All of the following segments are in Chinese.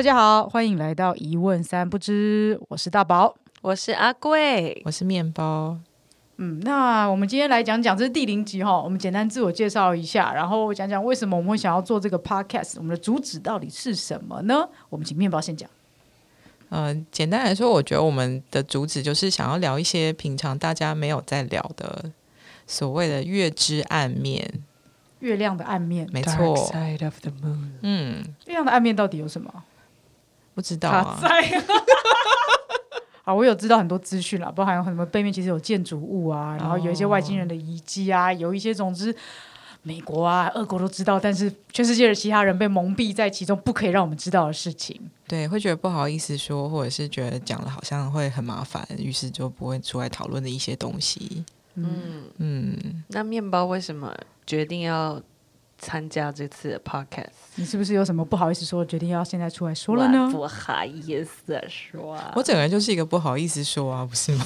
大家好，欢迎来到一问三不知，我是大宝。我是阿贵，我是面包。嗯，那我们今天来讲讲，这是第零集哈，我们简单自我介绍一下，然后讲讲为什么我们会想要做这个 podcast，我们的主旨到底是什么呢？我们请面包先讲。呃，简单来说，我觉得我们的主旨就是想要聊一些平常大家没有在聊的所谓的月之暗面。月亮的暗面，没错。Side of the moon，嗯，月亮的暗面到底有什么？不知道啊。在。好，我有知道很多资讯啦，包含有很多背面其实有建筑物啊，然后有一些外星人的遗迹啊，有一些总之美国啊、俄国都知道，但是全世界的其他人被蒙蔽在其中，不可以让我们知道的事情。对，会觉得不好意思说，或者是觉得讲了好像会很麻烦，于是就不会出来讨论的一些东西。嗯，嗯，那面包为什么决定要参加这次的 podcast？你是不是有什么不好意思说，决定要现在出来说了呢？不好意思说，我整个人就是一个不好意思说啊，不是吗？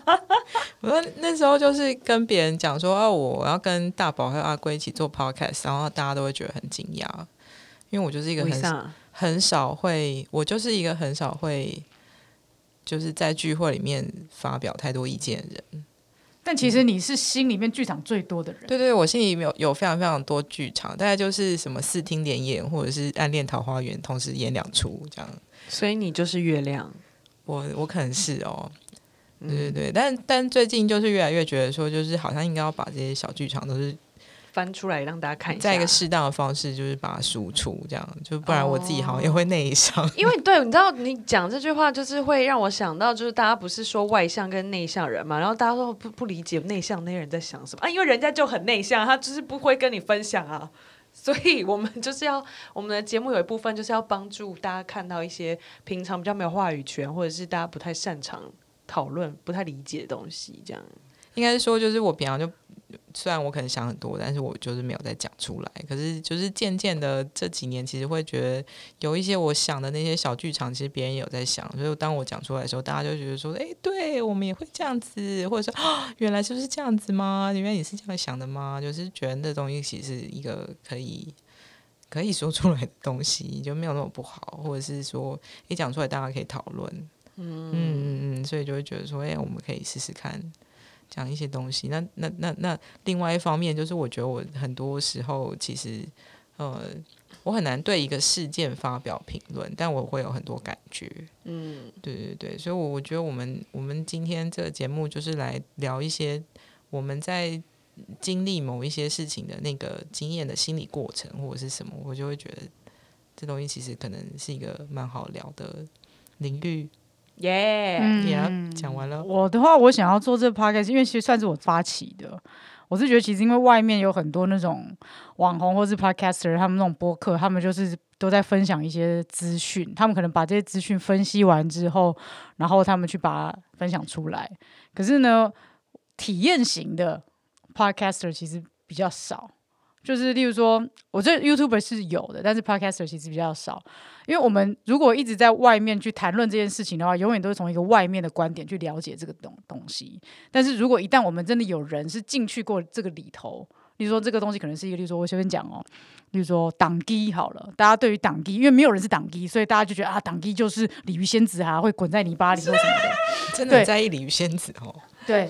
我说那时候就是跟别人讲说，哦，我要跟大宝还有阿龟一起做 podcast，然后大家都会觉得很惊讶，因为我就是一个很？很少会，我就是一个很少会，就是在聚会里面发表太多意见的人。但其实你是心里面剧场最多的人。对对，我心里有有非常非常多剧场，大概就是什么四厅连演，或者是暗恋桃花源同时演两出这样。所以你就是月亮，我我可能是哦，嗯对对对，但但最近就是越来越觉得说，就是好像应该要把这些小剧场都是翻出来让大家看一下。在一个适当的方式，就是把它输出，这样就不然我自己好像也会内伤。因为对，你知道你讲这句话，就是会让我想到，就是大家不是说外向跟内向人嘛，然后大家说不不理解内向那些人在想什么啊，因为人家就很内向，他就是不会跟你分享啊，所以我们就是要我们的节目有一部分就是要帮助大家看到一些平常比较没有话语权，或者是大家不太擅长讨论、不太理解的东西，这样。应该是说，就是我平常就虽然我可能想很多，但是我就是没有再讲出来。可是就是渐渐的这几年，其实会觉得有一些我想的那些小剧场，其实别人也有在想。所以当我讲出来的时候，大家就觉得说：“哎，对我们也会这样子。”或者说：“啊，原来就是这样子吗？原来你是这样想的吗？”就是觉得这东西其实是一个可以可以说出来的东西，就没有那么不好，或者是说一讲出来大家可以讨论。嗯嗯嗯，所以就会觉得说：“哎，我们可以试试看。”讲一些东西，那那那那另外一方面就是，我觉得我很多时候其实，呃，我很难对一个事件发表评论，但我会有很多感觉。嗯，对对对，所以，我我觉得我们我们今天这个节目就是来聊一些我们在经历某一些事情的那个经验的心理过程，或者是什么，我就会觉得这东西其实可能是一个蛮好聊的领域。耶、也讲完了。我的话，我想要做这个 podcast，因为其实算是我发起的。我是觉得，其实因为外面有很多那种网红或是 podcaster，他们那种播客，他们就是都在分享一些资讯，他们可能把这些资讯分析完之后，然后他们去把它分享出来。可是呢，体验型的 podcaster 其实比较少。就是例如说，我这 YouTuber 是有的，但是 Podcaster 其实比较少，因为我们如果一直在外面去谈论这件事情的话，永远都是从一个外面的观点去了解这个东东西。但是如果一旦我们真的有人是进去过这个里头，例如说这个东西可能是一个，例如说我随便讲哦，例如说党基好了，大家对于党基，因为没有人是党基，所以大家就觉得啊，党基就是鲤鱼仙子啊，会滚在泥巴里或什么的。真的很在意鲤鱼仙子哦。对？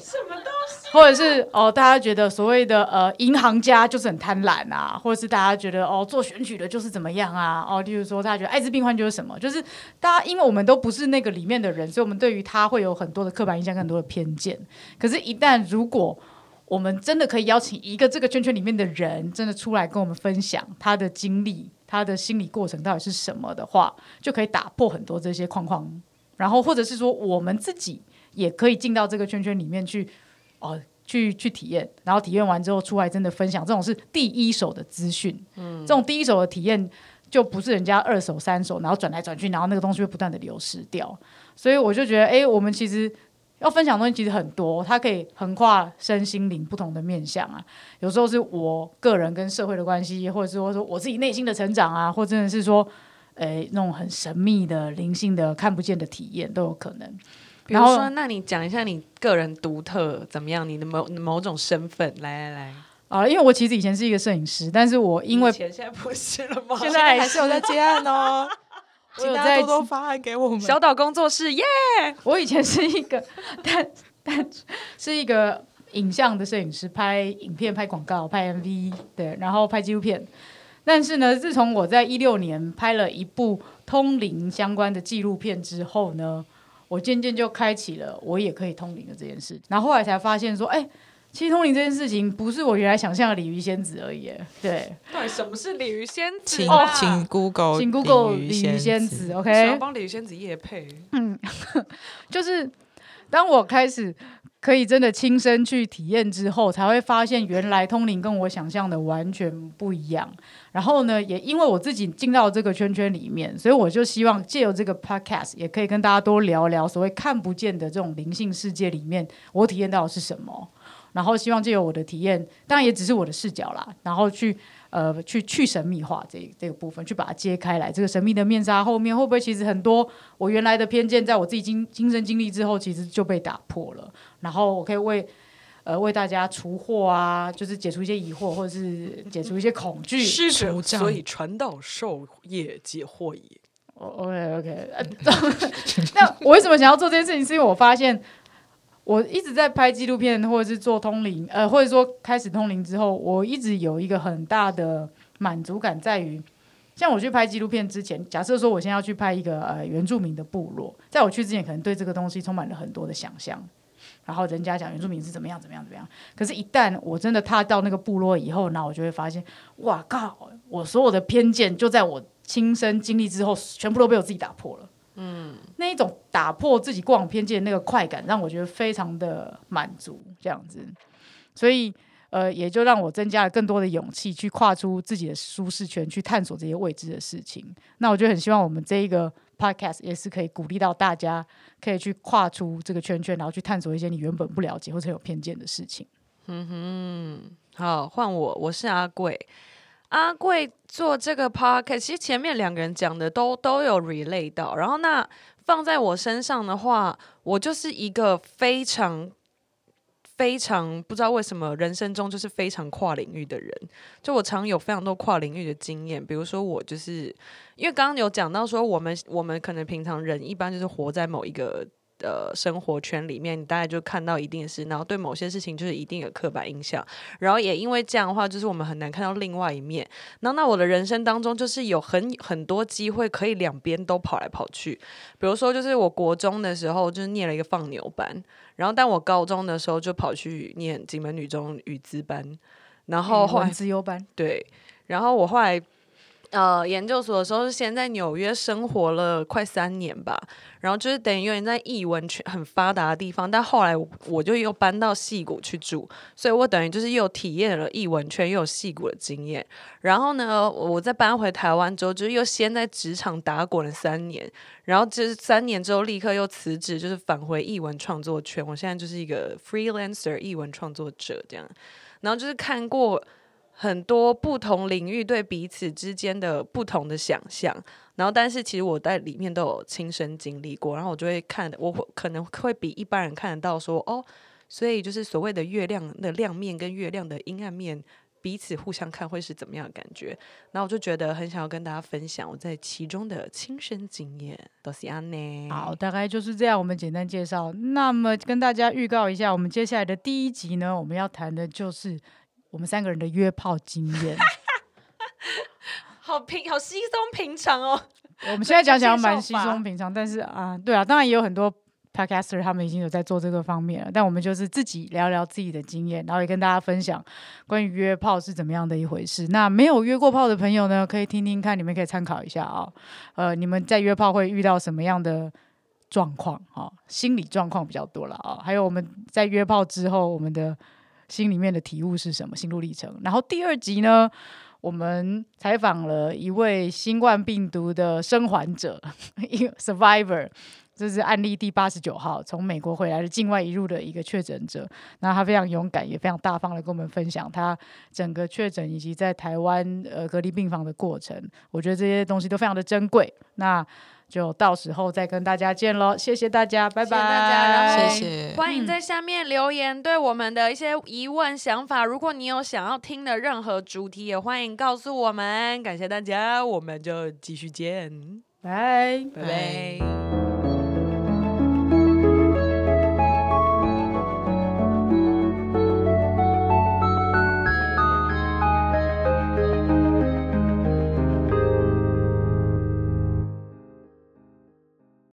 或者是哦，大家觉得所谓的呃银行家就是很贪婪啊，或者是大家觉得哦做选举的就是怎么样啊？哦，例如说大家觉得艾滋病患就是什么？就是大家因为我们都不是那个里面的人，所以我们对于他会有很多的刻板印象、很多的偏见。可是，一旦如果我们真的可以邀请一个这个圈圈里面的人，真的出来跟我们分享他的经历、他的心理过程到底是什么的话，就可以打破很多这些框框。然后，或者是说我们自己也可以进到这个圈圈里面去，哦，去去体验，然后体验完之后出来真的分享，这种是第一手的资讯。嗯，这种第一手的体验就不是人家二手、三手，然后转来转去，然后那个东西会不断的流失掉。所以我就觉得，哎，我们其实要分享的东西其实很多，它可以横跨身心灵不同的面向啊。有时候是我个人跟社会的关系，或者是说说我自己内心的成长啊，或真的是说，诶，那种很神秘的灵性的看不见的体验都有可能。然后比如说，那你讲一下你个人独特怎么样？你的某某种身份，来来来，啊，因为我其实以前是一个摄影师，但是我因为现在不是了吗？现在还是有在接案哦。请大家多多发案给我们。小岛工作室耶！我以前是一个，但但是一个影像的摄影师，拍影片、拍广告、拍 MV，对，然后拍纪录片。但是呢，自从我在一六年拍了一部通灵相关的纪录片之后呢，我渐渐就开启了我也可以通灵的这件事。然后后来才发现说，哎、其实通灵这件事情不是我原来想象的鲤鱼仙子而已。对，到底什么是鲤鱼仙子请啊？请 Google 请 Google 鲤鲤鱼仙子子。，OK？想要帮鲤鱼仙子夜配，嗯 就是当我开始可以真的亲身去体验之后，才会发现原来通灵跟我想象的完全不一样。然后呢，也因为我自己进到这个圈圈里面，所以我就希望借由这个 podcast，也可以跟大家多聊聊所谓看不见的这种灵性世界里面，我体验到的是什么。然后希望借由我的体验，当然也只是我的视角啦，然后去呃去去神秘化这这个部分，去把它揭开来。这个神秘的面纱后面会不会其实很多我原来的偏见，在我自己经亲身经历之后，其实就被打破了。然后我可以为呃为大家除惑啊，就是解除一些疑惑，或者是解除一些恐惧。施者所以传道授业解惑也。OK OK，呃，那我为什么想要做这件事情？是因为我发现我一直在拍纪录片，或者是做通灵，呃，或者说开始通灵之后，我一直有一个很大的满足感，在于像我去拍纪录片之前，假设说我现在要去拍一个呃原住民的部落，在我去之前，可能对这个东西充满了很多的想象。然后人家讲原住民是怎么样怎么样怎么样，可是，一旦我真的踏到那个部落以后，那我就会发现，哇靠！我所有的偏见就在我亲身经历之后，全部都被我自己打破了。嗯，那一种打破自己过往偏见的那个快感，让我觉得非常的满足，这样子。所以，呃，也就让我增加了更多的勇气，去跨出自己的舒适圈，去探索这些未知的事情。那我就很希望我们这一个 podcast 也是可以鼓励到大家，可以去跨出这个圈圈，然后去探索一些你原本不了解或者有偏见的事情。嗯哼好，换我，我是阿贵。阿贵做这个 podcast，其实前面两个人讲的都都有 relay 到，然后那放在我身上的话，我就是一个非常非常不知道为什么人生中就是非常跨领域的人。就我常有非常多跨领域的经验，比如说我就是因为刚刚有讲到说，我们我们可能平常人一般就是活在某一个。呃，生活圈里面，你大概就看到一定是，然后对某些事情就是一定有刻板印象，然后也因为这样的话，就是我们很难看到另外一面。然后，那我的人生当中，就是有很很多机会可以两边都跑来跑去。比如说，就是我国中的时候，就是念了一个放牛班，然后但我高中的时候就跑去念景门女中语资班，然后后来自优班，对，然后我后来呃研究所的时候是先在纽约生活了快三年吧，然后就是等于有点在译文圈很发达的地方，但后来我就又搬到戏谷去住，所以我等于就是又体验了译文圈又有戏谷的经验。然后呢，我再搬回台湾之后，就是又先在职场打滚了三年，然后就是三年之后立刻又辞职，就是返回译文创作圈。我现在就是一个 freelancer 译文创作者这样，然后就是看过。很多不同领域对彼此之间的不同的想象，然后但是其实我在里面都有亲身经历过，然后我就会看，我会可能会比一般人看得到说，哦，所以就是所谓的月亮的亮面跟月亮的阴暗面彼此互相看会是怎么样的感觉，然后我就觉得很想要跟大家分享我在其中的亲身经验，都是安呢。好，大概就是这样。我们简单介绍。那么跟大家预告一下，我们接下来的第一集呢，我们要谈的就是我们三个人的约炮经验。好平，好稀松平常哦。我们现在讲起来蛮稀松平常，但是啊，对啊，当然也有很多 podcaster 他们已经有在做这个方面了。但我们就是自己聊聊自己的经验，然后也跟大家分享关于约炮是怎么样的一回事。那没有约过炮的朋友呢，可以听听看，你们可以参考一下啊、呃，你们在约炮会遇到什么样的状况啊？心理状况比较多了啊、还有我们在约炮之后，我们的心里面的体悟是什么，心路历程。然后第二集呢？我们采访了一位新冠病毒的生还者，一个 survivor，这是案例第八十九号，从美国回来的境外一入的一个确诊者。那他非常勇敢，也非常大方的跟我们分享他整个确诊以及在台湾呃隔离病房的过程。我觉得这些东西都非常的珍贵。那就到时候再跟大家见喽，谢谢大家，拜拜，谢谢大家然后谢谢。欢迎在下面留言对我们的一些疑问、想法。如果你有想要听的任何主题，也欢迎告诉我们。感谢大家，我们就继续见。拜。拜拜。